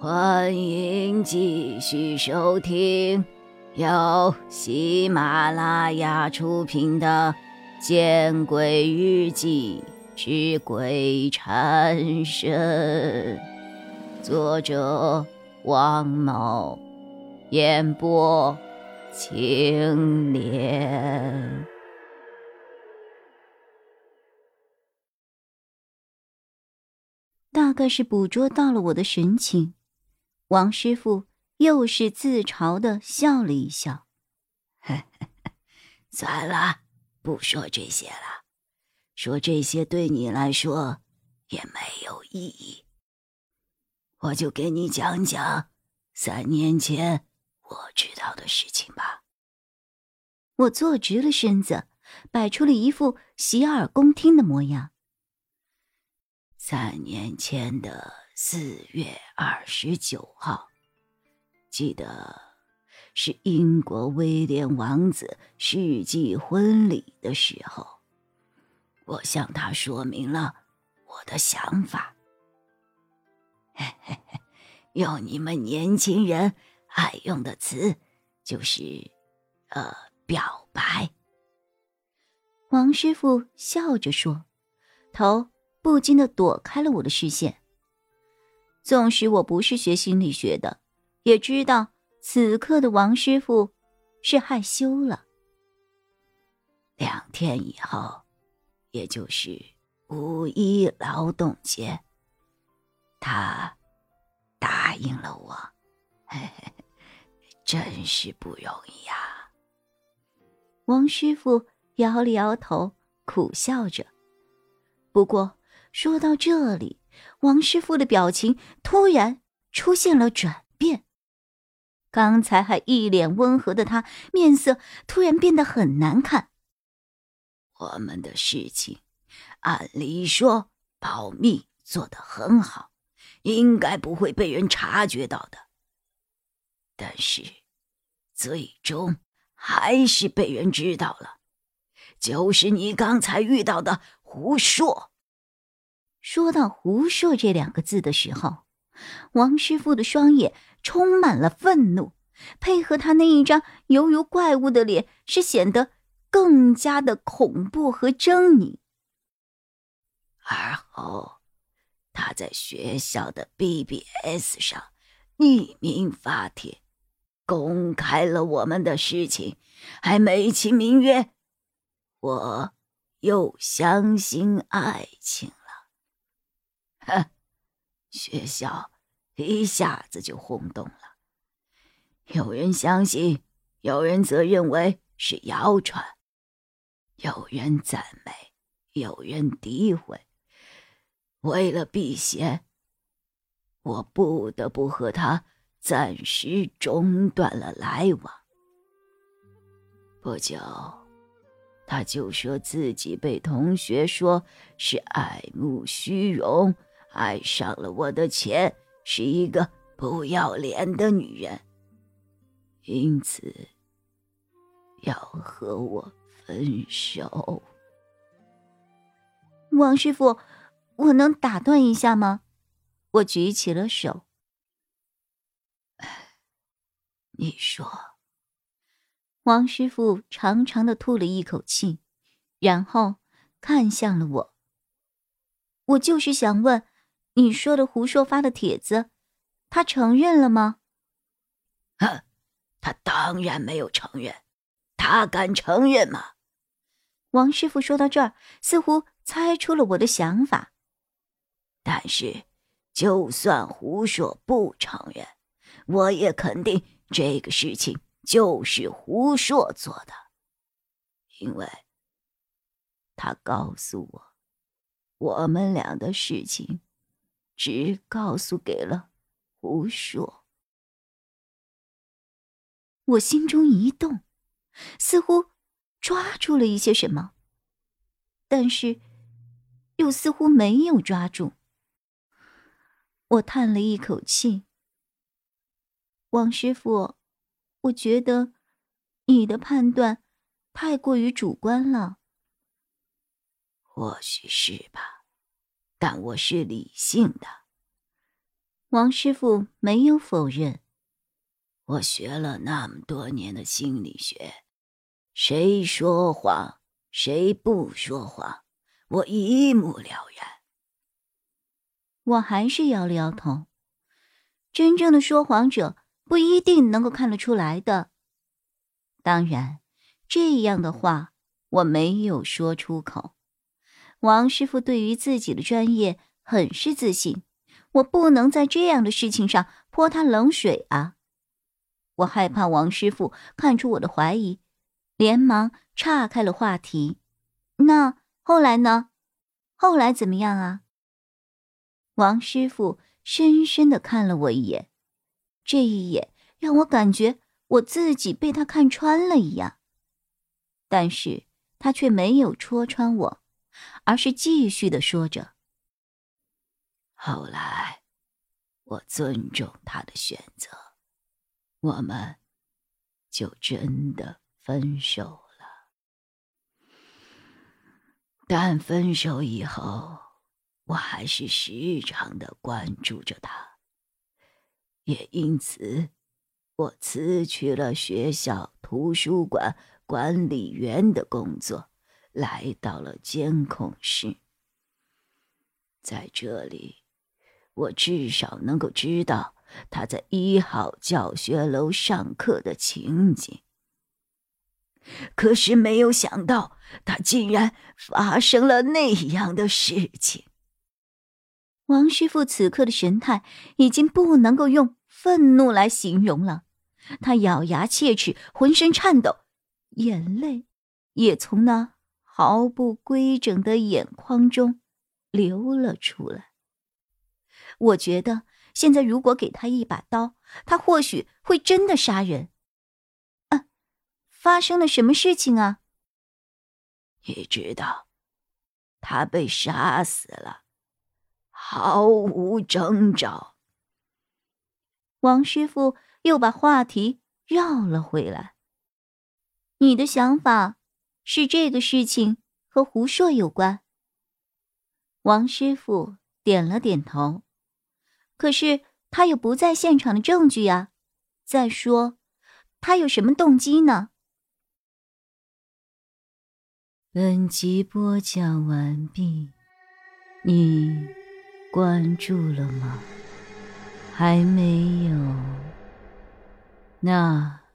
欢迎继续收听由喜马拉雅出品的《见鬼日记之鬼缠身》，作者王某，演播青莲。大概是捕捉到了我的神情。王师傅又是自嘲的笑了一笑，算了，不说这些了，说这些对你来说也没有意义。我就给你讲讲三年前我知道的事情吧。我坐直了身子，摆出了一副洗耳恭听的模样。三年前的。四月二十九号，记得是英国威廉王子世纪婚礼的时候，我向他说明了我的想法。用你们年轻人爱用的词，就是呃，表白。王师傅笑着说，头不禁的躲开了我的视线。纵使我不是学心理学的，也知道此刻的王师傅是害羞了。两天以后，也就是五一劳动节，他答应了我，嘿嘿，真是不容易呀。王师傅摇了摇头，苦笑着。不过说到这里。王师傅的表情突然出现了转变，刚才还一脸温和的他，面色突然变得很难看。我们的事情，按理说保密做得很好，应该不会被人察觉到的。但是，最终还是被人知道了，就是你刚才遇到的胡硕。说到“胡说”这两个字的时候，王师傅的双眼充满了愤怒，配合他那一张犹如怪物的脸，是显得更加的恐怖和狰狞。而后，他在学校的 BBS 上匿名发帖，公开了我们的事情，还美其名曰“我又相信爱情”。哼，学校一下子就轰动了。有人相信，有人则认为是谣传；有人赞美，有人诋毁。为了避嫌，我不得不和他暂时中断了来往。不久，他就说自己被同学说是爱慕虚荣。爱上了我的钱，是一个不要脸的女人，因此要和我分手。王师傅，我能打断一下吗？我举起了手。你说。王师傅长长的吐了一口气，然后看向了我。我就是想问。你说的胡硕发的帖子，他承认了吗？哼，他当然没有承认，他敢承认吗？王师傅说到这儿，似乎猜出了我的想法。但是，就算胡说不承认，我也肯定这个事情就是胡说做的，因为他告诉我，我们俩的事情。只告诉给了胡说，我心中一动，似乎抓住了一些什么，但是又似乎没有抓住。我叹了一口气：“王师傅，我觉得你的判断太过于主观了。”或许是吧。但我是理性的。王师傅没有否认。我学了那么多年的心理学，谁说谎，谁不说谎，我一目了然。我还是摇了摇头。真正的说谎者不一定能够看得出来的。当然，这样的话我没有说出口。王师傅对于自己的专业很是自信，我不能在这样的事情上泼他冷水啊！我害怕王师傅看出我的怀疑，连忙岔开了话题。那后来呢？后来怎么样啊？王师傅深深的看了我一眼，这一眼让我感觉我自己被他看穿了一样。但是他却没有戳穿我。而是继续的说着。后来，我尊重他的选择，我们就真的分手了。但分手以后，我还是时常的关注着他，也因此，我辞去了学校图书馆管理员的工作。来到了监控室，在这里，我至少能够知道他在一号教学楼上课的情景。可是没有想到，他竟然发生了那样的事情。王师傅此刻的神态已经不能够用愤怒来形容了，他咬牙切齿，浑身颤抖，眼泪也从那。毫不规整的眼眶中流了出来。我觉得现在如果给他一把刀，他或许会真的杀人。啊，发生了什么事情啊？你知道，他被杀死了，毫无征兆。王师傅又把话题绕了回来。你的想法？是这个事情和胡硕有关。王师傅点了点头，可是他有不在现场的证据呀。再说，他有什么动机呢？本集播讲完毕，你关注了吗？还没有？那。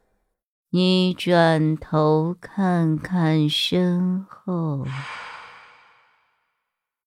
你转头看看身后。